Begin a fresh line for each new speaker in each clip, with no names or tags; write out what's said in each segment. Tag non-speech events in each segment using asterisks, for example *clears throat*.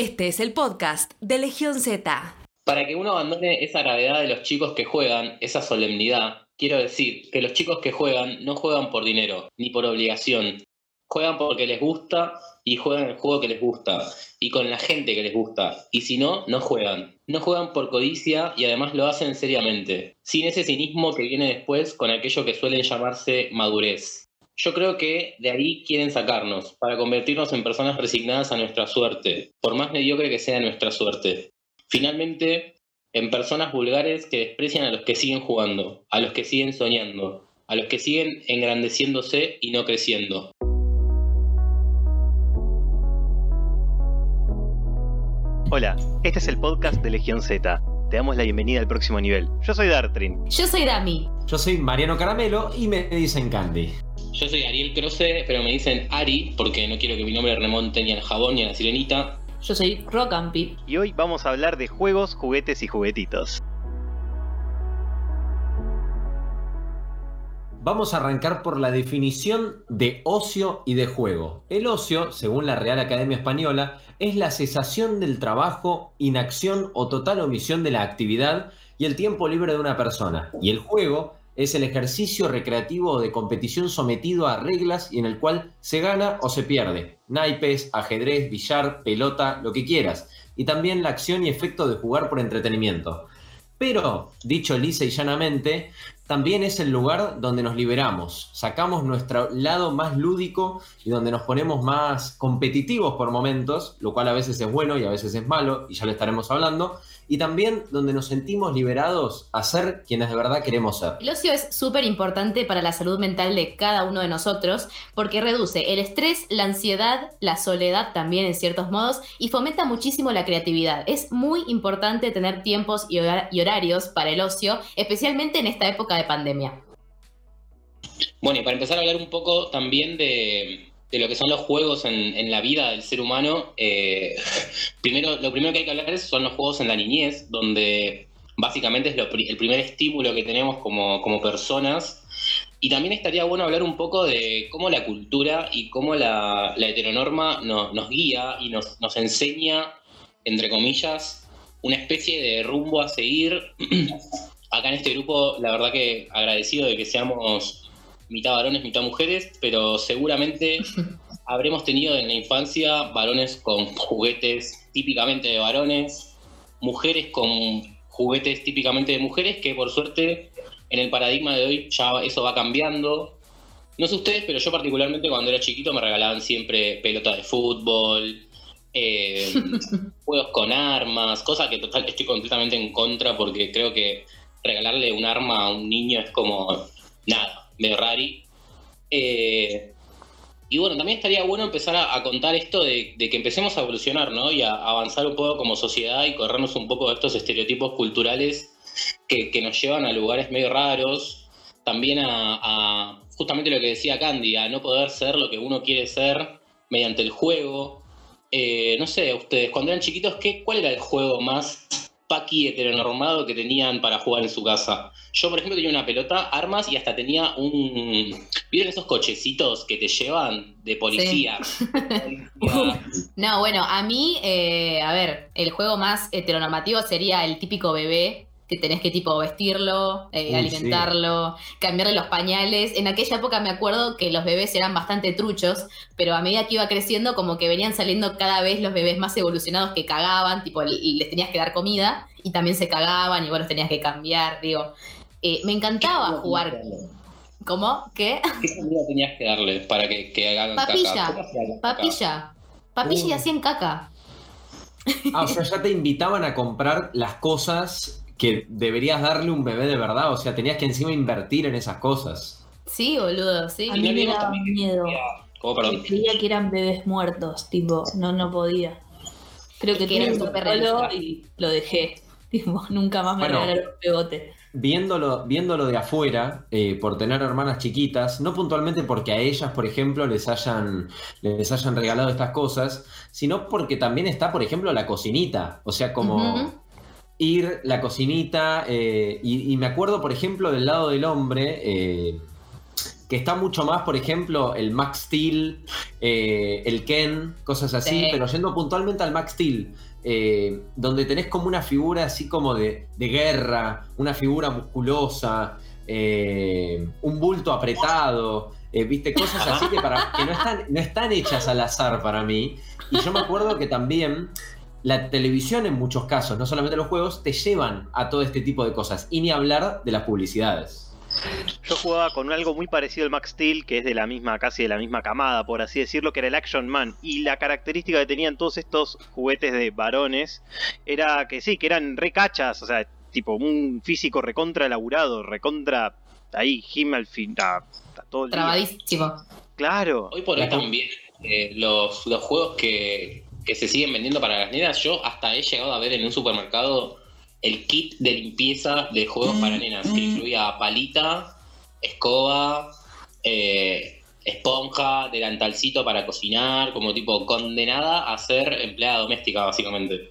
Este es el podcast de Legión Z.
Para que uno abandone esa gravedad de los chicos que juegan, esa solemnidad, quiero decir que los chicos que juegan no juegan por dinero ni por obligación. Juegan porque les gusta y juegan el juego que les gusta y con la gente que les gusta. Y si no, no juegan. No juegan por codicia y además lo hacen seriamente, sin ese cinismo que viene después con aquello que suelen llamarse madurez. Yo creo que de ahí quieren sacarnos, para convertirnos en personas resignadas a nuestra suerte, por más mediocre que sea nuestra suerte. Finalmente, en personas vulgares que desprecian a los que siguen jugando, a los que siguen soñando, a los que siguen engrandeciéndose y no creciendo.
Hola, este es el podcast de Legión Z. Te damos la bienvenida al próximo nivel. Yo soy Dartrin.
Yo soy Dami.
Yo soy Mariano Caramelo y me dicen Candy.
Yo soy Ariel Croce, pero me dicen Ari porque no quiero que mi nombre remonte ni al jabón ni a la sirenita.
Yo soy Rocampi.
Y hoy vamos a hablar de juegos, juguetes y juguetitos.
Vamos a arrancar por la definición de ocio y de juego. El ocio, según la Real Academia Española, es la cesación del trabajo, inacción o total omisión de la actividad y el tiempo libre de una persona. Y el juego es el ejercicio recreativo de competición sometido a reglas y en el cual se gana o se pierde. Naipes, ajedrez, billar, pelota, lo que quieras. Y también la acción y efecto de jugar por entretenimiento. Pero, dicho lisa y llanamente, también es el lugar donde nos liberamos, sacamos nuestro lado más lúdico y donde nos ponemos más competitivos por momentos, lo cual a veces es bueno y a veces es malo, y ya lo estaremos hablando, y también donde nos sentimos liberados a ser quienes de verdad queremos ser.
El ocio es súper importante para la salud mental de cada uno de nosotros porque reduce el estrés, la ansiedad, la soledad también en ciertos modos y fomenta muchísimo la creatividad. Es muy importante tener tiempos y horarios para el ocio, especialmente en esta época de pandemia.
Bueno, y para empezar a hablar un poco también de, de lo que son los juegos en, la vida del ser humano, eh, *laughs* primero, lo primero que hay que hablar es, son los juegos en la niñez, donde básicamente es el primer estímulo que tenemos como, como, personas. Y también estaría bueno hablar un poco de cómo la cultura y cómo la, heteronorma nos guía y nos, nos enseña, entre comillas, una especie de rumbo a seguir. *clears throat* Acá en este grupo, la verdad que agradecido de que seamos mitad varones, mitad mujeres, pero seguramente *laughs* habremos tenido en la infancia varones con juguetes típicamente de varones, mujeres con juguetes típicamente de mujeres, que por suerte en el paradigma de hoy ya eso va cambiando. No sé ustedes, pero yo particularmente cuando era chiquito me regalaban siempre pelotas de fútbol, eh, *laughs* juegos con armas, cosas que total estoy completamente en contra porque creo que regalarle un arma a un niño es como nada medio rari. Eh, y bueno, también estaría bueno empezar a, contar esto de, que empecemos a evolucionar, ¿no? Y a, avanzar un poco como sociedad y corrernos un poco de estos estereotipos culturales que, nos llevan a lugares medio raros. También a, justamente lo que decía Candy, a no poder ser lo que uno quiere ser mediante el juego. Eh, no sé, ustedes, cuando eran chiquitos, ¿qué, ¿cuál era el juego más paqui heteronormado que tenían para jugar en su casa. Yo, por ejemplo, tenía una pelota, armas y hasta tenía un. ¿Vieron esos cochecitos que te llevan de policía? *laughs*
no, bueno, a mí, eh, a ver, el juego más heteronormativo sería el típico bebé que tenés que tipo vestirlo, eh, alimentarlo, cambiarle los pañales. En aquella época me acuerdo que los bebés eran bastante truchos, pero a medida que iba creciendo como que venían saliendo cada vez los bebés más evolucionados que cagaban, tipo les tenías que dar comida y también se cagaban y vos los tenías que cambiar, digo. Eh, me encantaba jugar. ¿Cómo? ¿Qué?
¿Qué comida tenías que darle para que, que hagan
papilla,
caca?
Papilla, papilla y hacían caca.
Ah, o sea, ya te invitaban a comprar las cosas que deberías darle un bebé de verdad, o sea, tenías que encima invertir en esas cosas.
Sí, boludo, sí.
A mí me daba miedo. ¿Cómo, perdón? Creía que eran bebés muertos, tipo, no, no podía. Creo que, tenía un súper y lo dejé. *laughs* Tipo, nunca más me bueno, regalaron pegote.
Viéndolo, viéndolo de afuera, eh, por tener hermanas chiquitas, no puntualmente porque a ellas, por ejemplo, les hayan, les hayan regalado estas cosas, sino porque también está, por ejemplo, la cocinita. O sea, como ir la cocinita, eh, y, me acuerdo, por ejemplo, del lado del hombre, eh, que está mucho más, por ejemplo, el Max Steel, eh, el Ken, cosas así, pero yendo puntualmente al Max Steel, eh, donde tenés como una figura así como de, guerra, una figura musculosa, eh, un bulto apretado, viste, cosas así que, para, que no, están, no están hechas al azar para mí. Y yo me acuerdo que también la televisión en muchos casos, no solamente los juegos, te llevan a todo este tipo de cosas. Y ni hablar de las publicidades.
Yo jugaba con algo muy parecido al Max Steel, que es de la misma, casi de la misma camada, por así decirlo, que era el Action Man. Y la característica que tenían todos estos juguetes de varones era que sí, que eran recachas, o sea, tipo un físico recontra elaborado, recontra ahí, Himmel, fin,
todo el Trabadísimo.
Claro.
Hoy por hoy también eh, los, los juegos que, que se siguen vendiendo para las nenas, yo hasta he llegado a ver en un supermercado el kit de limpieza de juegos para mm, nenas, que mm. incluía palita, escoba, eh, esponja, delantalcito para cocinar, como tipo condenada a ser empleada doméstica, básicamente.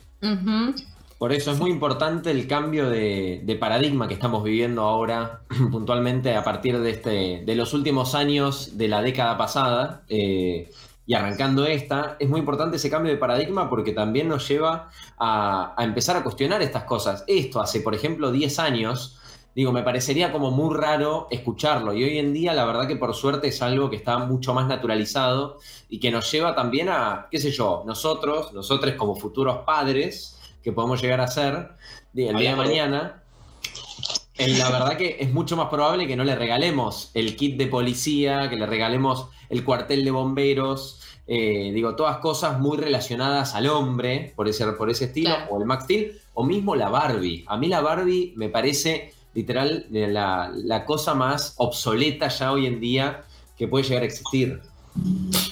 Por eso es muy importante el cambio de, paradigma que estamos viviendo ahora, *clears throat* puntualmente a partir de, este, de los últimos años de la década pasada. Eh, y arrancando esta, es muy importante ese cambio de paradigma porque también nos lleva a, empezar a cuestionar estas cosas. Esto hace, por ejemplo, 10 años, digo, me parecería como muy raro escucharlo y hoy en día la verdad que por suerte es algo que está mucho más naturalizado y que nos lleva también a, qué sé yo, nosotros, nosotros como futuros padres que podemos llegar a ser el día de mañana. la verdad que es mucho más probable que no le regalemos el kit de policía, que le regalemos el cuartel de bomberos, eh, digo, todas cosas muy relacionadas al hombre, por ese, por ese estilo, o el Max Steel, o mismo la Barbie. A mí la Barbie me parece literal la, la cosa más obsoleta ya hoy en día que puede llegar a existir.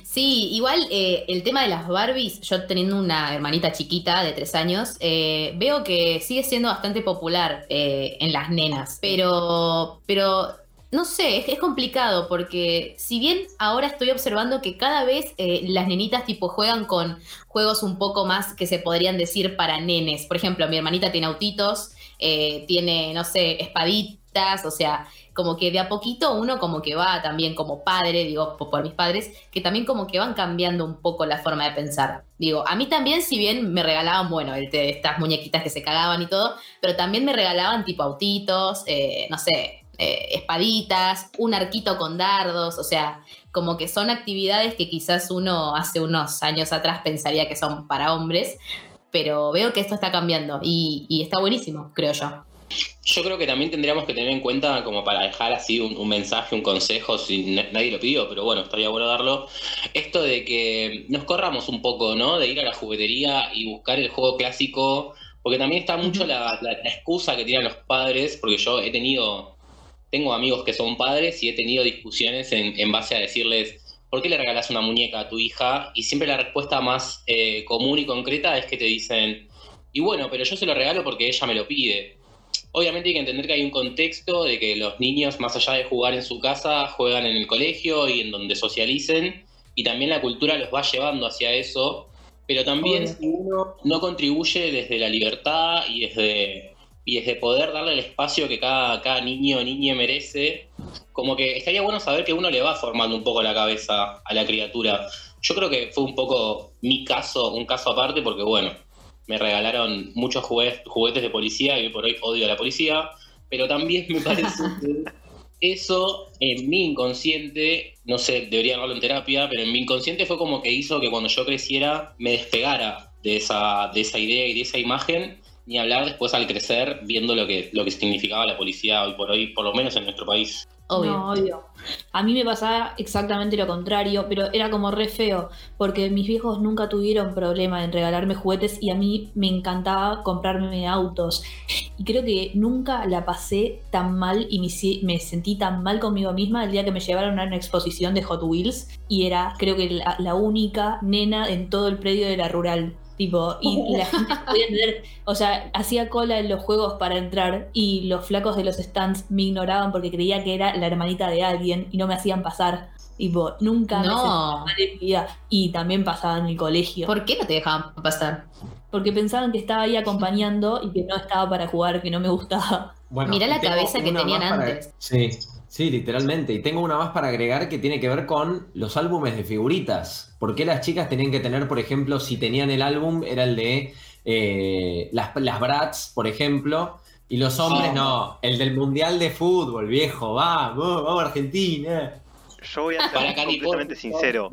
Sí, igual eh, el tema de las Barbies, yo teniendo una hermanita chiquita de tres años, eh, veo que sigue siendo bastante popular en las nenas, pero, pero no sé, es, complicado porque si bien ahora estoy observando que cada vez eh, las nenitas tipo juegan con juegos un poco más que se podrían decir para nenes. Por ejemplo, mi hermanita tiene autitos, eh, tiene, no sé, espaditas, o sea, como que de a poquito uno como que va también como padre, digo, por, mis padres, que también como que van cambiando un poco la forma de pensar. Digo, a mí también, si bien me regalaban, bueno, estas muñequitas que se cagaban y todo, pero también me regalaban tipo autitos, eh, no sé, eh, espaditas, un arquito con dardos, o sea, como que son actividades que quizás uno hace unos años atrás pensaría que son para hombres, pero veo que esto está cambiando y, está buenísimo, creo yo.
Yo creo que también tendríamos que tener en cuenta, como para dejar así un, mensaje, un consejo, si nadie lo pidió, pero bueno, estaría bueno darlo, esto de que nos corramos un poco, ¿no? De ir a la juguetería y buscar el juego clásico, porque también está mucho la excusa que tienen los padres, porque yo he tenido tengo amigos que son padres y he tenido discusiones en, base a decirles, ¿por qué le regalas una muñeca a tu hija? Y siempre la respuesta más eh, común y concreta es que te dicen, y bueno, pero yo se lo regalo porque ella me lo pide. Obviamente hay que entender que hay un contexto de que los niños, más allá de jugar en su casa, juegan en el colegio y en donde socialicen, y también la cultura los va llevando hacia eso, pero también si uno no contribuye desde la libertad y desde y es de poder darle el espacio que cada, cada niño o niña merece, como que estaría bueno saber que uno le va formando un poco la cabeza a la criatura. Yo creo que fue un poco mi caso, un caso aparte, porque bueno, me regalaron muchos juguetes, de policía y por hoy odio a la policía, pero también me parece *laughs* que eso en mi inconsciente, no sé, debería hablarlo en terapia, pero en mi inconsciente fue como que hizo que cuando yo creciera me despegara de esa, de esa idea y de esa imagen ni hablar después al crecer viendo lo que, lo que significaba la policía hoy por hoy, por lo menos en nuestro país.
Obvio. obvio. A mí me pasaba exactamente lo contrario, pero era como re feo, porque mis viejos nunca tuvieron problema en regalarme juguetes y a mí me encantaba comprarme autos. Y creo que nunca la pasé tan mal y me, sentí tan mal conmigo misma el día que me llevaron a una exposición de Hot Wheels y era creo que la única nena en todo el predio de la rural. Tipo, y, *laughs* la gente podía entender, o sea, hacía cola en los juegos para entrar y los flacos de los stands me ignoraban porque creía que era la hermanita de alguien y no me hacían pasar. Tipo, nunca
no.
me en vida. Y también pasaba en el colegio.
¿Por qué no te dejaban pasar?
Porque pensaban que estaba ahí acompañando y que no estaba para jugar, que no me gustaba.
Bueno, Mirá la cabeza que tenían antes.
Sí, Sí, literalmente. Y tengo una más para agregar que tiene que ver con los álbumes de figuritas. ¿Por qué las chicas tenían que tener, por ejemplo, si tenían el álbum, era el de eh, las, las Brats, por ejemplo, y los hombres
Oh.
no, el del Mundial de Fútbol, viejo, vamos, vamos Argentina.
Yo voy a ser completamente sincero.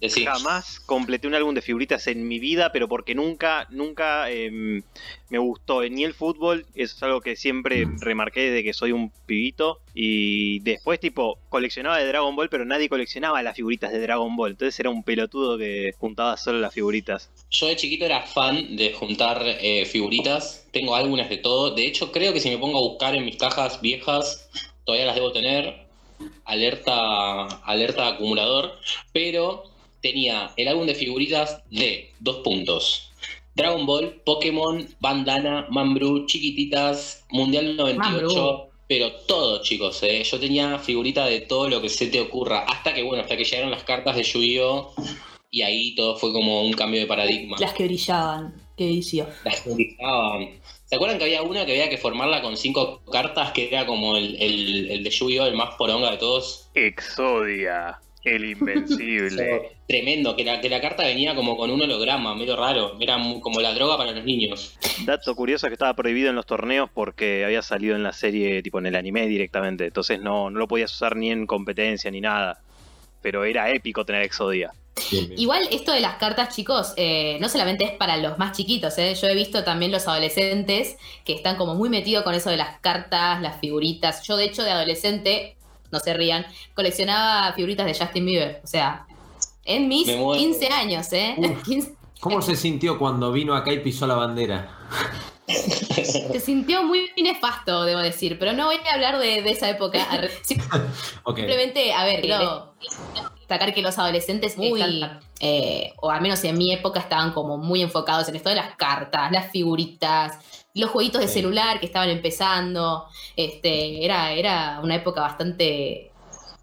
Decí.
Jamás completé un álbum de figuritas en mi vida, pero porque nunca, nunca em, me gustó ni el fútbol, eso es algo que siempre
Mm.
remarqué desde que soy un pibito. Y después, tipo, coleccionaba de Dragon Ball, pero nadie coleccionaba las figuritas de Dragon Ball. Entonces era un pelotudo que juntaba solo las figuritas.
Yo de chiquito era fan de juntar eh, figuritas. Tengo álbumes de todo. De hecho, creo que si me pongo a buscar en mis cajas viejas, todavía las debo tener. Alerta, alerta acumulador. Pero tenía el álbum de figuritas de dos puntos. Dragon Ball, Pokémon, Bandana, Mambru, Chiquititas, Mundial 98.
Mambrú.
Pero todo, chicos, eh. yo tenía figuritas de todo lo que se te ocurra. Hasta que, bueno, hasta que llegaron las cartas de Yu-Gi-Oh! Y ahí todo fue como un cambio de paradigma.
Las que brillaban. Qué vicio.
Las que utilizaban. ¿Se acuerdan que había una que había que formarla con cinco cartas que era como el, el, el de Yu-Gi-Oh! el más poronga de todos?
Exodia, el invencible. *laughs*
Tremendo, que la, que la carta venía como con un holograma, medio raro. Era como la droga para los niños.
Dato curioso es que estaba prohibido en los torneos porque había salido en la serie, tipo en el anime directamente. Entonces no, no lo podías usar ni en competencia ni nada. Pero era épico tener Exodia.
Bien, bien.
Igual esto de las cartas, chicos, eh, no solamente es para los más chiquitos, ¿eh? yo he visto también los adolescentes que están como muy metidos con eso de las cartas, las figuritas. Yo de hecho de adolescente, no se rían, coleccionaba figuritas de Justin Bieber, o sea, en mis
Me muero.
15 años, ¿eh?
Uf. *laughs*
15
¿Cómo se sintió cuando vino acá y pisó la bandera? *laughs*
se sintió muy nefasto, debo decir, pero no voy a hablar de, de esa época. Arre- *laughs*
Ok.
Simplemente, a ver, quiero destacar que los adolescentes muy, eh, o al menos en mi época, estaban como muy enfocados en esto de las cartas, las figuritas, los jueguitos de celular que estaban empezando. Este, era, era una época bastante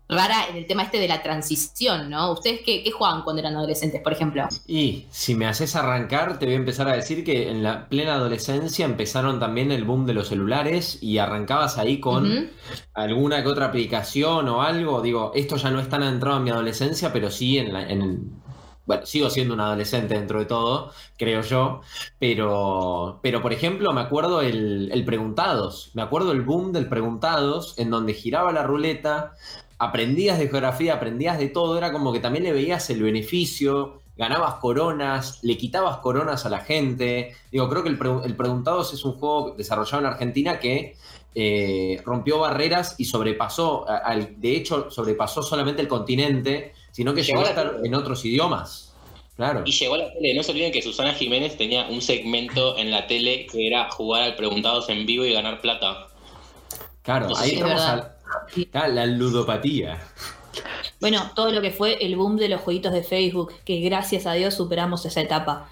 rara en el tema este de la transición, ¿no? ¿Ustedes qué, qué jugaban cuando eran adolescentes, por ejemplo?
Y si me haces arrancar, te voy a empezar a decir que en la plena adolescencia empezaron también el boom de los celulares y arrancabas ahí con alguna que otra aplicación o algo. Digo, esto ya no es tan entrado en mi adolescencia, pero sí en, la- en- bueno, sigo siendo un adolescente dentro de todo, creo yo. Pero, pero por ejemplo, me acuerdo el, el Preguntados. Me acuerdo el boom del Preguntados, en donde giraba la ruleta, aprendías de geografía, aprendías de todo. Era como que también le veías el beneficio. Ganabas coronas, le quitabas coronas a la gente. Digo, creo que el, el Preguntados es un juego desarrollado en Argentina que eh, rompió barreras y sobrepasó, al- de hecho, sobrepasó solamente el continente, sino que
Llegó
llegó a estar en otros idiomas. Claro.
Y llegó a la tele. No se olviden que Susana Jiménez tenía un segmento en la tele que era jugar al Preguntados en vivo y ganar plata.
Claro,
No
ahí estamos a a la ludopatía.
Bueno, todo lo que fue el boom de los jueguitos de Facebook, que gracias a Dios superamos esa etapa.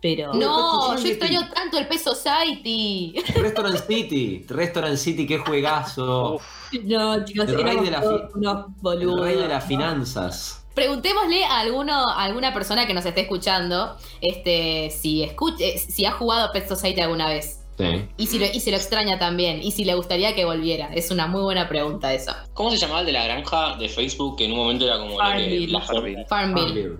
Pero.
No, yo extraño tanto el Peso Society. *laughs*
Restaurant City, Restaurant City, qué juegazo.
Uf,
No, chicos,
El rey
éramos
de la
todos
fi-
unos
El rey de las
¿no?
finanzas.
Preguntémosle a, alguno, a alguna persona que nos esté escuchando este, si, escuch- eh, si ha jugado Pet Society alguna vez.
Sí.
Y si, lo, y si lo extraña también. Y si le gustaría que volviera. Es una muy buena pregunta eso.
¿Cómo se llamaba el de la granja de Facebook? Que en un momento era como
Farmville.
la
Farmville.
Farmville.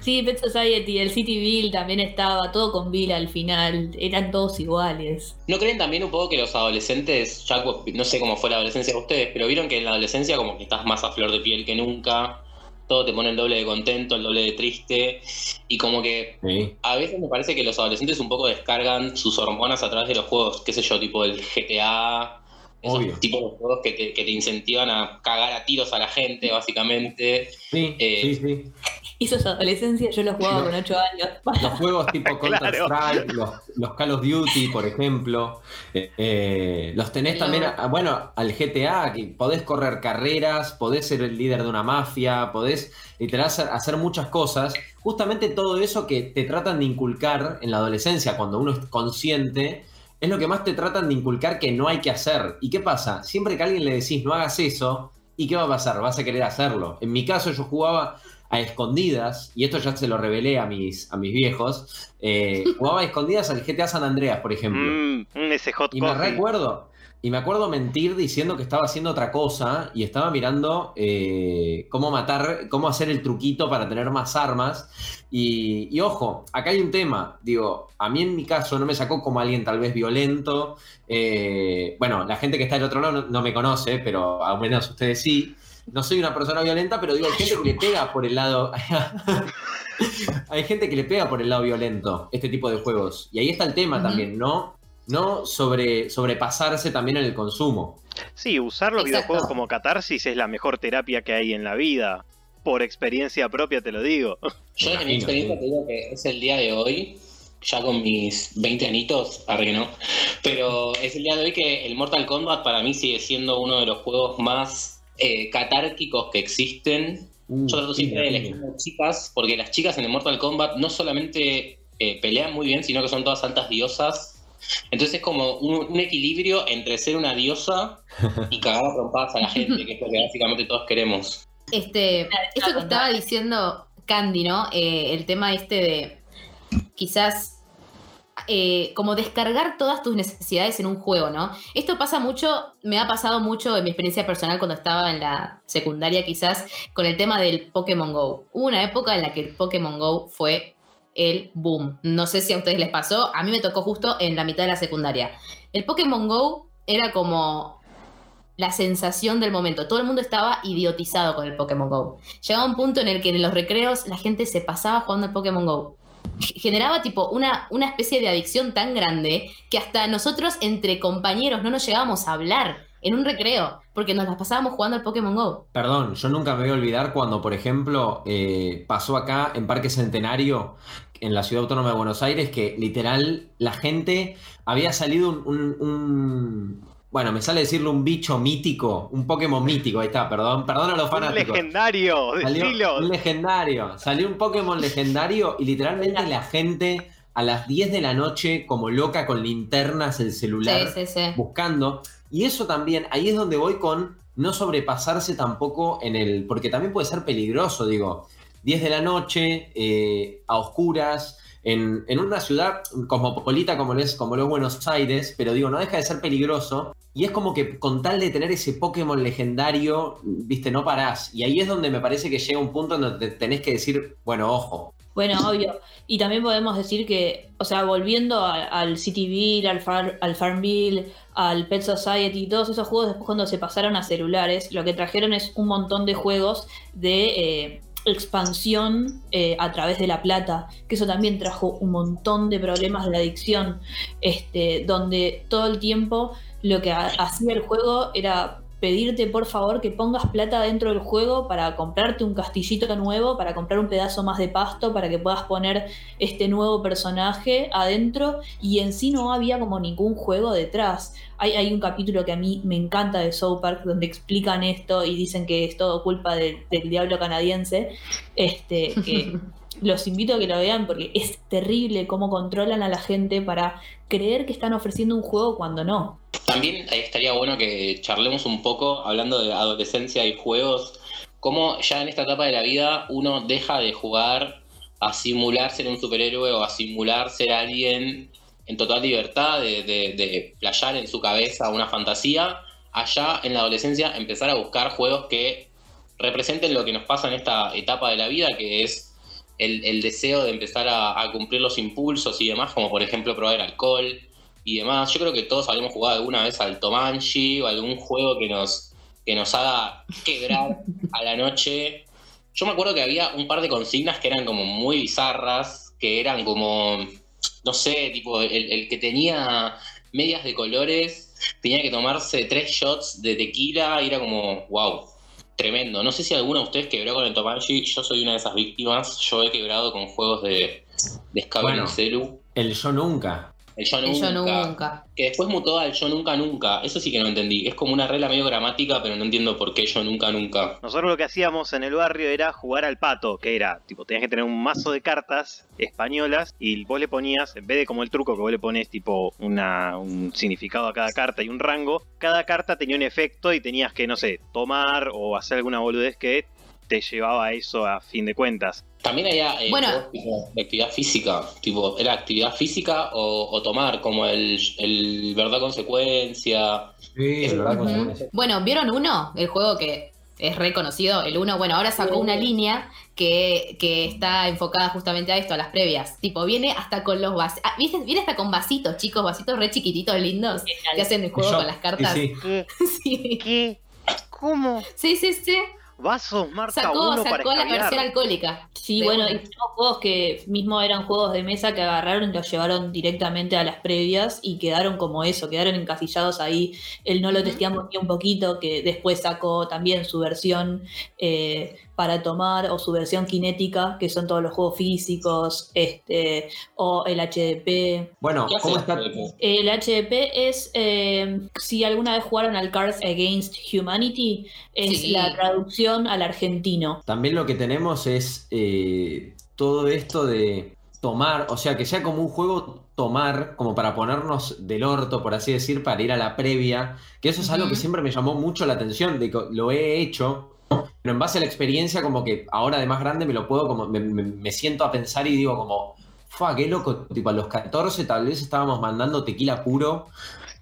Sí, Pet Society, el Cityville también estaba, todo con Bill al final, eran todos iguales.
¿No creen también un poco que los adolescentes, ya no sé cómo fue la adolescencia de ustedes, pero vieron que en la adolescencia como que estás más a flor de piel que nunca, todo te pone el doble de contento, el doble de triste, y como que
Sí.
a veces me parece que los adolescentes un poco descargan sus hormonas a través de los juegos, qué sé yo, tipo el GTA, esos
Obvio.
tipos de juegos que te, que te incentivan a cagar a tiros a la gente, básicamente.
Sí,
Eh,
sí, sí. *laughs*
Hizo esa adolescencia, yo lo jugaba
No.
con 8 años. *laughs*
Los juegos tipo
Claro.
Counter-Strike, los, los Call of Duty, por ejemplo. Eh, eh, los tenés también, a- bueno, al GTA, que podés correr carreras, podés ser el líder de una mafia, podés literal hacer, hacer muchas cosas. Justamente todo eso que te tratan de inculcar en la adolescencia, cuando uno es consciente, es lo que más te tratan de inculcar que no hay que hacer. ¿Y qué pasa? Siempre que a alguien le decís no hagas eso, ¿y qué va a pasar? Vas a querer hacerlo. En mi caso yo jugaba a escondidas, y esto ya se lo revelé a mis, a mis viejos, eh, jugaba a escondidas al GTA San Andreas, por ejemplo.
mm, mm, ese hot
y me recuerdo, y me acuerdo mentir diciendo que estaba haciendo otra cosa y estaba mirando eh, cómo matar, cómo hacer el truquito para tener más armas. Y, ojo, acá hay un tema. Digo, a mí en mi caso no me sacó como alguien tal vez violento. Eh, bueno, la gente que está del otro lado no, me conoce, pero al menos ustedes sí. No soy una persona violenta, pero digo, hay gente que le pega por el lado. *laughs* hay gente que le pega por el lado violento este tipo de juegos. Y ahí está el tema también, ¿no? No sobre, sobrepasarse también en el consumo.
Sí, usar los videojuegos como catarsis es la mejor terapia que hay en la vida. Por experiencia propia te lo digo. *laughs*
Yo desde mi experiencia te digo que es el día de hoy, ya con mis 20 anitos, arriba pero es el día de hoy que el Mortal Kombat para mí sigue siendo uno de los juegos más eh, catárquicos que existen. Uh, Yo trato siempre de elegir chicas, porque las chicas en el Mortal Kombat no solamente eh, pelean muy bien, sino que son todas altas diosas entonces es como un, equilibrio entre ser una diosa y cagar a trompadas a la gente, que es lo que básicamente todos queremos.
Este, esto que estaba diciendo Candy, ¿no? Eh, el tema este de quizás eh, como descargar todas tus necesidades en un juego, ¿no? Esto pasa mucho, me ha pasado mucho en mi experiencia personal cuando estaba en la secundaria quizás con el tema del Pokémon Go. Hubo una época en la que el Pokémon Go fue el boom. No sé si a ustedes les pasó, a mí me tocó justo en la mitad de la secundaria. El Pokémon Go era como la sensación del momento. Todo el mundo estaba idiotizado con el Pokémon Go. Llegaba un punto en el que en los recreos la gente se pasaba jugando al Pokémon Go. Generaba tipo una, una especie de adicción tan grande que hasta nosotros entre compañeros no nos llegábamos a hablar en un recreo, porque nos las pasábamos jugando al Pokémon Go.
Perdón, yo nunca me voy a olvidar cuando, por ejemplo, eh, pasó acá en Parque Centenario, en la ciudad autónoma de Buenos Aires, que literal la gente había salido un, bueno, me sale decirlo un bicho mítico, un Pokémon mítico, ahí está, perdón, perdón a los fanáticos.
Un legendario,
Salió Un legendario, salió un Pokémon legendario y literalmente la gente a las 10 de la noche como loca con linternas el celular buscando. Y eso también, ahí es donde voy con no sobrepasarse tampoco en el, porque también puede ser peligroso, digo, 10 de la noche, eh, a oscuras, en, una ciudad cosmopolita como lo, es, como Buenos Aires, pero digo, no deja de ser peligroso. Y es como que con tal de tener ese Pokémon legendario, viste, no parás. Y ahí es donde me parece que llega un punto en donde tenés que decir, bueno, ojo,
bueno, obvio. Y también podemos decir que, o sea, volviendo al Cityville, al, al Farmville, al Pet Society y todos esos juegos, después cuando se pasaron a celulares, lo que trajeron es un montón de juegos de eh, expansión eh, a través de la plata, que eso también trajo un montón de problemas de adicción, este, donde todo el tiempo lo que hacía el juego era pedirte por favor que pongas plata dentro del juego para comprarte un castillito nuevo, para comprar un pedazo más de pasto, para que puedas poner este nuevo personaje adentro y en sí no había como ningún juego detrás. Hay, un capítulo que a mí me encanta de South Park donde explican esto y dicen que es todo culpa del diablo canadiense, este, que *laughs* los invito a que lo vean porque es terrible cómo controlan a la gente para creer que están ofreciendo un juego cuando no.
También estaría bueno que charlemos un poco, hablando de adolescencia y juegos, cómo ya en esta etapa de la vida uno deja de jugar a simular ser un superhéroe o a simular ser alguien en total libertad, de, de, playar en su cabeza una fantasía, allá en la adolescencia empezar a buscar juegos que representen lo que nos pasa en esta etapa de la vida, que es el, deseo de empezar a, cumplir los impulsos y demás, como por ejemplo probar alcohol y demás. Yo creo que todos habíamos jugado alguna vez al Tomanji o algún juego que nos, que nos haga quebrar a la noche. Yo me acuerdo que había un par de consignas que eran como muy bizarras, que eran como, no sé, tipo, el, el que tenía medias de colores tenía que tomarse tres shots de tequila y era como, wow, tremendo. No sé si alguno de ustedes quebró con el Tomanji. Yo soy una de esas víctimas. Yo he quebrado con juegos de, de en celu.
El yo nunca.
El yo nunca, Que después mutó al yo nunca nunca. Eso sí que no entendí. Es como una regla medio gramática, pero no entiendo por qué yo nunca nunca.
Nosotros lo que hacíamos en el barrio era jugar al pato, que era, tipo, tenías que tener un mazo de cartas españolas y vos le ponías, en vez de como el truco que vos le pones tipo una, un significado a cada carta y un rango, cada carta tenía un efecto y tenías que, no sé, tomar o hacer alguna boludez que te llevaba a eso a fin de cuentas.
También había eh,
Bueno.
juegos tipo de actividad física, tipo, era actividad física o, o tomar, como el, el verdad consecuencia.
Sí,
Es
verdad,
Ujú.
con eso.
Bueno, ¿vieron uno? El juego que es reconocido, el uno. Bueno, ahora sacó una línea que, que está enfocada justamente a esto, a las previas. Tipo, viene hasta con los vasitos. ¿viste? Viene hasta con vasitos, chicos, vasitos re chiquititos, lindos, que hacen el juego
Yo-
con las cartas. *laughs*
Sí,
¿Qué? ¿Cómo?
sí, sí. sí.
Vasos marca
Sacó,
uno para
sacó la versión alcohólica.
Sí,
De
bueno,
una.
y tenemos juegos que mismo eran juegos de mesa que agarraron y los llevaron directamente a las previas y quedaron como eso, quedaron encasillados ahí. El no lo testeamos ni un poquito, que después sacó también su versión eh, para tomar o su versión cinética, que son todos los juegos físicos, este, o el HDP.
Bueno,
¿Qué hace
¿cómo está?
El HDP es, eh, si alguna vez jugaron al Cards Against Humanity, es
Sí.
la traducción al argentino.
También lo que tenemos es eh, todo esto de tomar, o sea, que sea como un juego tomar, como para ponernos del orto, por así decir, para ir a la previa, que eso es algo que siempre me llamó mucho la atención, de que lo he hecho, pero en base a la experiencia, como que ahora de más grande me lo puedo, como me, me- me siento a pensar y digo como, fa, qué loco, tipo a los 14 tal vez estábamos mandando tequila puro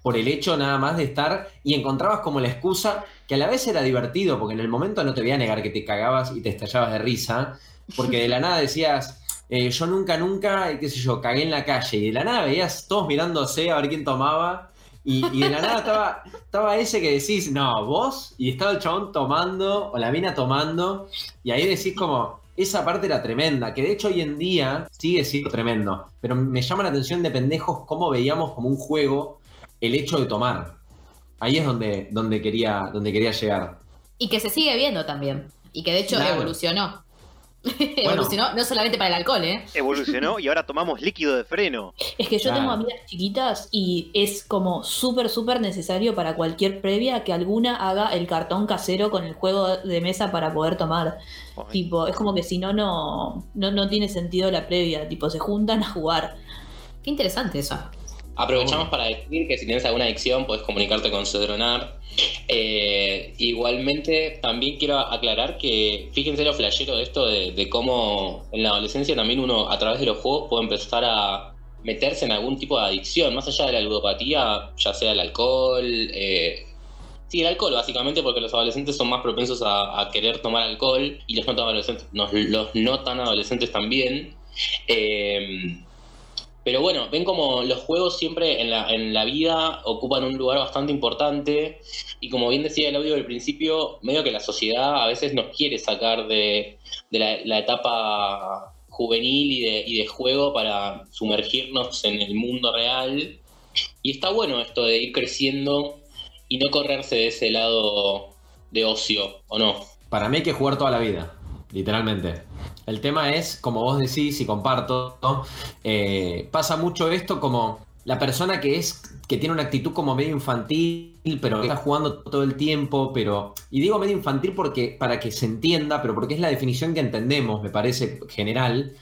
por el hecho nada más de estar y encontrabas como la excusa que a la vez era divertido, porque en el momento no te voy a negar que te cagabas y te estallabas de risa, porque de la nada decías, eh, yo nunca, nunca, qué sé yo, cagué en la calle, y de la nada veías todos mirándose a ver quién tomaba, y, y de la nada estaba, estaba ese que decís, no, vos, y estaba el chabón tomando, o la mina tomando, y ahí decís como, esa parte era tremenda, que de hecho hoy en día sigue siendo tremendo, pero me llama la atención de pendejos cómo veíamos como un juego el hecho de tomar. Ahí es donde, donde, quería, donde quería llegar.
Y que se sigue viendo también. Y que de hecho
Claro.
evolucionó. *laughs* evolucionó no solamente para el alcohol, ¿eh?
Evolucionó y ahora tomamos líquido de freno.
Es que yo
Claro.
tengo amigas chiquitas y es como súper, súper necesario para cualquier previa que alguna haga el cartón casero con el juego de mesa para poder tomar.
Ay,
Tipo, es como que si no, no, no, no tiene sentido la previa. Tipo, se juntan a jugar.
Qué interesante eso.
Aprovechamos para decir que si tienes alguna adicción puedes comunicarte con Cedronar. Eh, igualmente, también quiero aclarar que fíjense lo flashero de esto de, de cómo en la adolescencia también uno a través de los juegos puede empezar a meterse en algún tipo de adicción, más allá de la ludopatía, ya sea el alcohol. Eh, sí, el alcohol básicamente porque los adolescentes son más propensos a, a querer tomar alcohol y los no tan adolescentes, los no tan adolescentes también. Eh, pero bueno, ven como los juegos siempre en la, en la vida ocupan un lugar bastante importante y como bien decía el audio del principio, medio que la sociedad a veces nos quiere sacar de, de la, la etapa juvenil y de, y de juego para sumergirnos en el mundo real. Y está bueno esto de ir creciendo y no correrse de ese lado de ocio, ¿o no?
Para mí hay que jugar toda la vida, literalmente. El tema es, como vos decís y comparto, ¿no? Eh, pasa mucho esto como la persona que es que tiene una actitud como medio infantil, pero que está jugando todo el tiempo, pero y digo medio infantil porque para que se entienda, pero porque es la definición que entendemos, me parece general,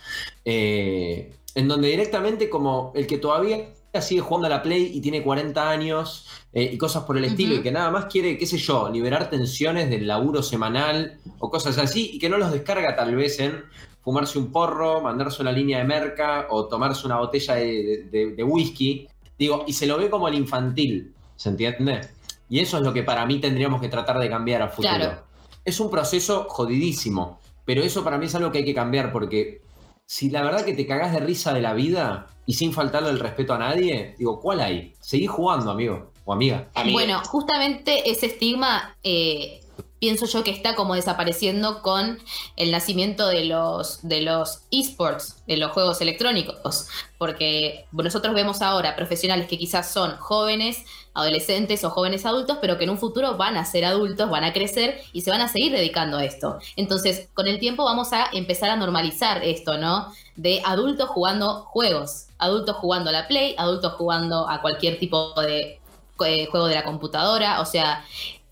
eh, en donde directamente como el que todavía sigue jugando a la Play y tiene 40 años eh, y cosas por el estilo y que nada más quiere, qué sé yo, liberar tensiones del laburo semanal o cosas así y que no los descarga tal vez en fumarse un porro, mandarse una línea de merca o tomarse una botella de, de- de whisky. Digo, y se lo ve como el infantil, ¿se entiende? Y eso es lo que para mí tendríamos que tratar de cambiar a futuro.
Claro.
Es un proceso jodidísimo, pero eso para mí es algo que hay que cambiar porque si la verdad que te cagás de risa de la vida y sin faltarle el respeto a nadie, digo, ¿cuál hay? Seguí jugando, amigo o amiga.
Bueno, justamente ese estigma eh, pienso yo que está como desapareciendo con el nacimiento de los, de los esports, de los juegos electrónicos. Porque nosotros vemos ahora profesionales que quizás son jóvenes, adolescentes o jóvenes adultos, pero que en un futuro van a ser adultos, van a crecer y se van a seguir dedicando a esto. Entonces, con el tiempo vamos a empezar a normalizar esto, ¿no? De adultos jugando juegos, adultos jugando a la Play, adultos jugando a cualquier tipo de eh, juego de la computadora, o sea,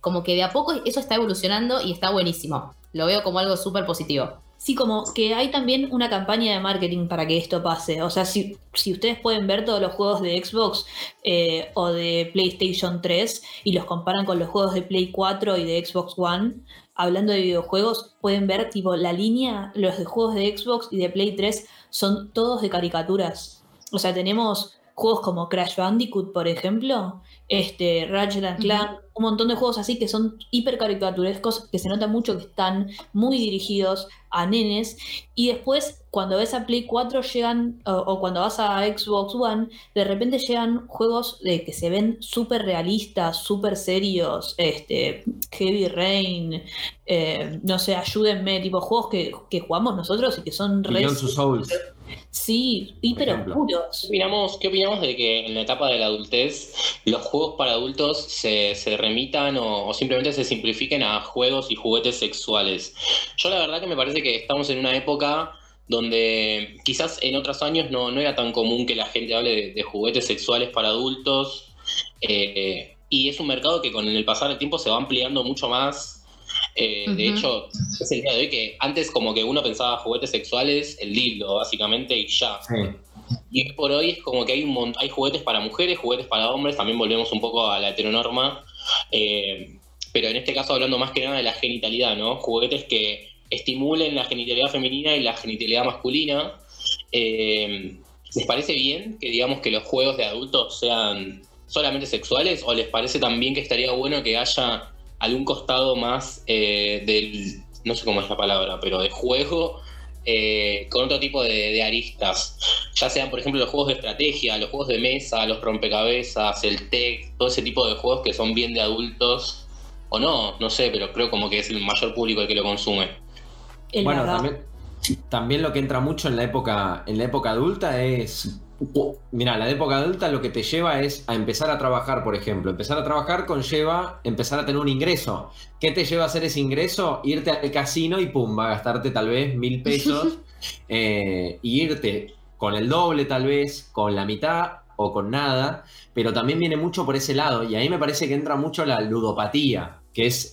como que de a poco eso está evolucionando y está buenísimo. Lo veo como algo súper positivo.
Sí, como que hay también una campaña de marketing para que esto pase. O sea, si, si ustedes pueden ver todos los juegos de Xbox eh, o de PlayStation 3 y los comparan con los juegos de Play 4 y de Xbox One, hablando de videojuegos, pueden ver tipo la línea, los juegos de Xbox y de Play 3 son todos de caricaturas. O sea, tenemos juegos como Crash Bandicoot, por ejemplo, este, Ratchet and Clank, un montón de juegos así que son hiper caricaturescos, que se nota mucho que están muy dirigidos a nenes. Y después, cuando ves a Play 4, llegan, o, cuando vas a Xbox One, de repente llegan juegos de que se ven súper realistas, súper serios, este, Heavy Rain, eh, no sé, ayúdenme, tipo juegos que, que jugamos nosotros y que son
re.
Sí, hiper oscuros.
¿Qué opinamos, ¿Qué opinamos de que en la etapa de la adultez los juegos para adultos se, se remitan o, simplemente se simplifiquen a juegos y juguetes sexuales? Yo la verdad que me parece que estamos en una época donde quizás en otros años no, no era tan común que la gente hable de, juguetes sexuales para adultos. Eh, y es un mercado que con el pasar del tiempo se va ampliando mucho más eh, de hecho, es el día de hoy que antes como que uno pensaba juguetes sexuales, el dildo básicamente y ya. Y por hoy es como que hay, un hay juguetes para mujeres, juguetes para hombres, también volvemos un poco a la heteronorma, eh, pero en este caso hablando más que nada de la genitalidad, ¿no? Juguetes que estimulen la genitalidad femenina y la genitalidad masculina. Eh, ¿Les parece bien que digamos que los juegos de adultos sean solamente sexuales o les parece también que estaría bueno que haya algún costado más eh, del, no sé cómo es la palabra, pero de juego eh, con otro tipo de, aristas. Ya sean, por ejemplo, los juegos de estrategia, los juegos de mesa, los rompecabezas, el tech, todo ese tipo de juegos que son bien de adultos. O no, no sé, pero creo como que es el mayor público el que lo consume.
bueno, también, también lo que entra mucho en la época, en la época adulta es Mira, la época adulta lo que te lleva es a empezar a trabajar, por ejemplo. Empezar a trabajar conlleva empezar a tener un ingreso. ¿Qué te lleva a hacer ese ingreso? Irte al casino y pum, va a gastarte tal vez mil pesos *laughs* eh, y irte con el doble tal vez, con la mitad o con nada, pero también viene mucho por ese lado y ahí me parece que entra mucho la ludopatía, que es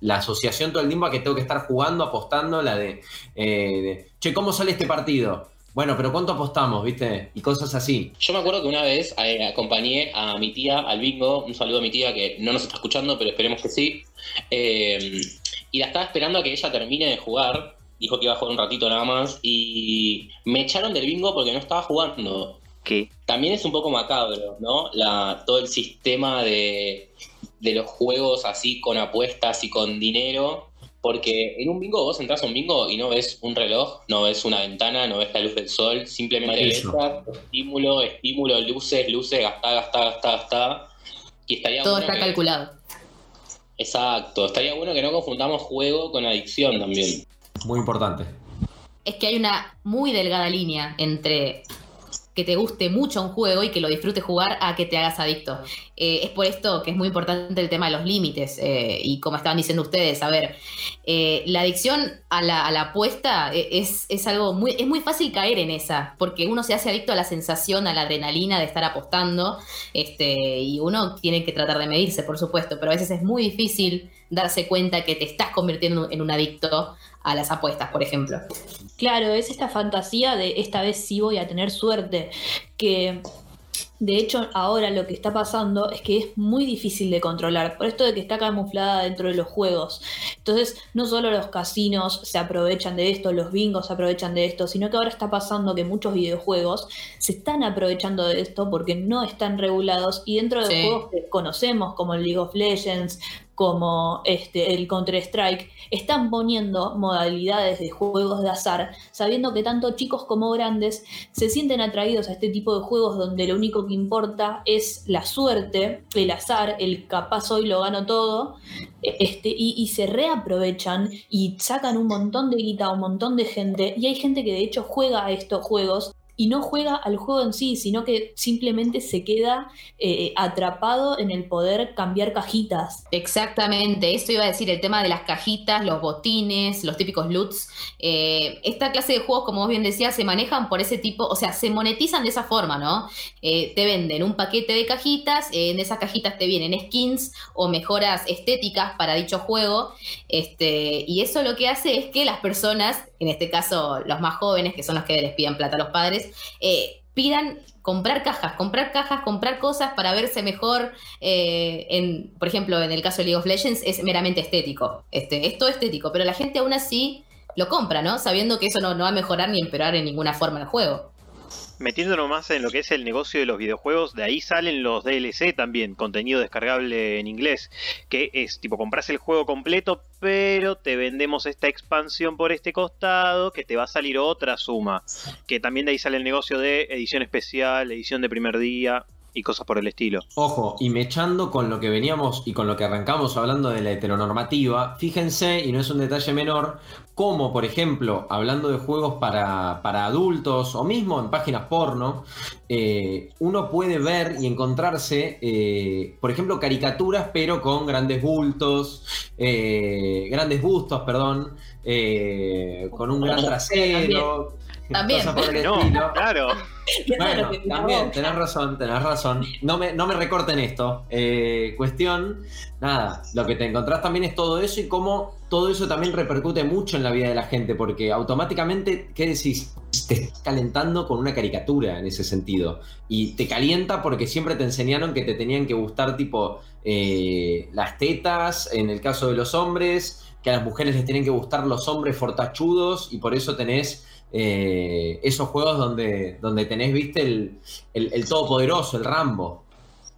la asociación todo el tiempo a que tengo que estar jugando, apostando, la de, eh, de che, ¿cómo sale este partido? Bueno, pero ¿cuánto apostamos, viste? Y cosas así.
Yo me acuerdo que una vez eh, acompañé a mi tía al bingo, un saludo a mi tía que no nos está escuchando, pero esperemos que sí. Eh, y la estaba esperando a que ella termine de jugar. Dijo que iba a jugar un ratito nada más. Y me echaron del bingo porque no estaba jugando.
¿Qué?
También es un poco macabro, ¿no? La, todo el sistema de, de los juegos así con apuestas y con dinero porque en un bingo vos entras a un bingo y no ves un reloj, no ves una ventana, no ves la luz del sol, simplemente ves estímulo, estímulo, luces, luces, gastá, gastá, gastá, gastá.
Y estaría Todo está calculado.
Exacto, estaría bueno que no confundamos juego con adicción también.
Muy importante.
Es que hay una muy delgada línea entre que te guste mucho un juego y que lo disfrutes jugar a que te hagas adicto. Eh, es por esto que es muy importante el tema de los límites eh, y como estaban diciendo ustedes, a ver, eh, la adicción a la, apuesta es, es, algo muy, es muy fácil caer en esa, porque uno se hace adicto a la sensación, a la adrenalina de estar apostando, este, y uno tiene que tratar de medirse, por supuesto, pero a veces es muy difícil darse cuenta que te estás convirtiendo en un adicto a las apuestas, por ejemplo.
Claro, es esta fantasía de esta vez sí voy a tener suerte, que de hecho, ahora lo que está pasando es que es muy difícil de controlar, por esto de que está camuflada dentro de los juegos. Entonces, no solo los casinos se aprovechan de esto, los bingos se aprovechan de esto, sino que ahora está pasando que muchos videojuegos se están aprovechando de esto porque no están regulados y dentro de juegos que conocemos como League of Legends, como este, el Counter-Strike, están poniendo modalidades de juegos de azar, sabiendo que tanto chicos como grandes se sienten atraídos a este tipo de juegos donde lo único que importa es la suerte, el azar, el capaz hoy lo gano todo, este, y, y se reaprovechan y sacan un montón de guita un montón de gente, y hay gente que de hecho juega a estos juegos y no juega al juego en sí, sino que simplemente se queda eh, atrapado en el poder cambiar cajitas.
Exactamente, esto iba a decir, el tema de las cajitas, los botines, los típicos loots. Eh, esta clase de juegos, como vos bien decías, se manejan por ese tipo, o sea, se monetizan de esa forma, ¿no? Eh, te venden un paquete de cajitas, en esas cajitas te vienen skins o mejoras estéticas para dicho juego, este, y eso lo que hace es que las personas, en este caso los más jóvenes, que son los que les piden plata a los padres, eh, pidan comprar cajas, comprar cajas, comprar cosas para verse mejor. Eh, en, por ejemplo, en el caso de League of Legends es meramente estético. Este, es todo estético, pero la gente aún así lo compra, ¿no? Sabiendo que eso no va a mejorar ni empeorar en ninguna forma el juego
metiéndonos más en lo que es el negocio de los videojuegos, de ahí salen los DLC también, contenido descargable en inglés, que es tipo compras el juego completo, pero te vendemos esta expansión por este costado, que te va a salir otra suma, que también de ahí sale el negocio de edición especial, edición de primer día, y cosas por el estilo.
Ojo, y mechando con lo que veníamos y con lo que arrancamos hablando de la heteronormativa, fíjense, y no es un detalle menor, como por ejemplo, hablando de juegos para, adultos o mismo en páginas porno, eh, uno puede ver y encontrarse, eh, por ejemplo, caricaturas, pero con grandes bultos, eh, grandes bustos, perdón, con un gran trasero.
También.
no, claro. *laughs*
Bueno, también, tenés razón, tenés razón. No me, no me recorten esto. Eh, cuestión, nada, lo que te encontrás también es todo eso y cómo todo eso también repercute mucho en la vida de la gente, porque automáticamente, ¿qué decís? Te estás calentando con una caricatura en ese sentido. Y te calienta porque siempre te enseñaron que te tenían que gustar tipo eh, las tetas, en el caso de los hombres, que a las mujeres les tienen que gustar los hombres fortachudos y por eso tenés eh, esos juegos donde, donde tenés, viste, el, el, todopoderoso, el Rambo.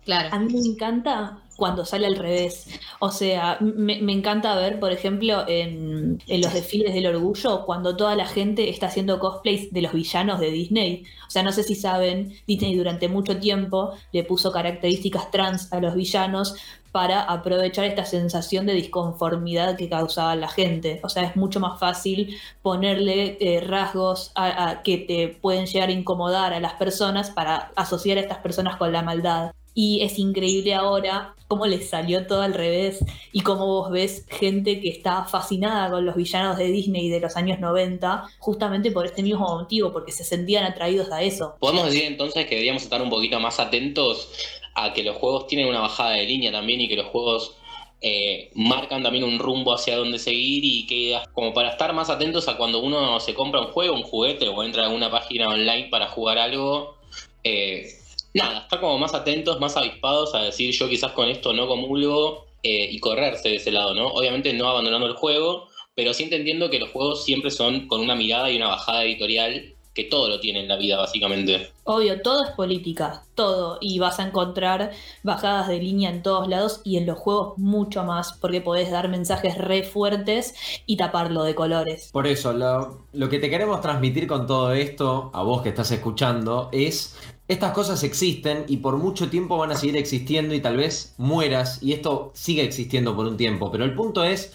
Claro. A mí me encanta cuando sale al revés. O sea, me, encanta ver, por ejemplo, en, en, los desfiles del orgullo, cuando toda la gente está haciendo cosplays de los villanos de Disney. O sea, no sé si saben, Disney durante mucho tiempo le puso características trans a los villanos para aprovechar esta sensación de disconformidad que causaba la gente. O sea, es mucho más fácil ponerle eh, rasgos a, que te pueden llegar a incomodar a las personas para asociar a estas personas con la maldad. Y es increíble ahora cómo les salió todo al revés y cómo vos ves gente que está fascinada con los villanos de Disney de los años 90 justamente por este mismo motivo, porque se sentían atraídos a eso.
Podemos decir entonces que deberíamos estar un poquito más atentos a que los juegos tienen una bajada de línea también y que los juegos eh, marcan también un rumbo hacia dónde seguir y que como para estar más atentos a cuando uno se compra un juego, un juguete o entra a alguna página online para jugar algo, eh, nada, estar como más atentos, más avispados a decir yo quizás con esto no comulgo eh, y correrse de ese lado, ¿no? Obviamente no abandonando el juego, pero sí entendiendo que los juegos siempre son con una mirada y una bajada editorial que todo lo tiene en la vida, básicamente.
Obvio, todo es política, todo. Y vas a encontrar bajadas de línea en todos lados y en los juegos mucho más, porque podés dar mensajes re fuertes y taparlo de colores.
Por eso, lo, lo que te queremos transmitir con todo esto, a vos que estás escuchando, es estas cosas existen y por mucho tiempo van a seguir existiendo y tal vez mueras y esto sigue existiendo por un tiempo. Pero el punto es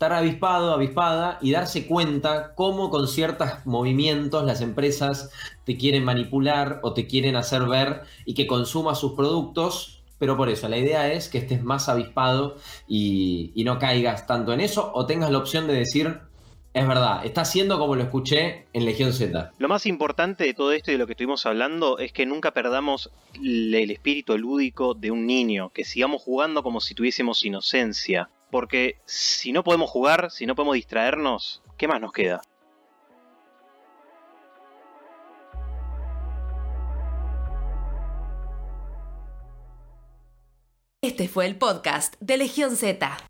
estar avispado, avispada y darse cuenta cómo con ciertos movimientos las empresas te quieren manipular o te quieren hacer ver y que consumas sus productos. Pero por eso, la idea es que estés más avispado y, no caigas tanto en eso o tengas la opción de decir, es verdad, está haciendo como lo escuché en Legión Z.
Lo más importante de todo esto y de lo que estuvimos hablando es que nunca perdamos el espíritu lúdico de un niño, que sigamos jugando como si tuviésemos inocencia. Porque si no podemos jugar, si no podemos distraernos, ¿qué más nos queda?
Este fue el podcast de Legión Z.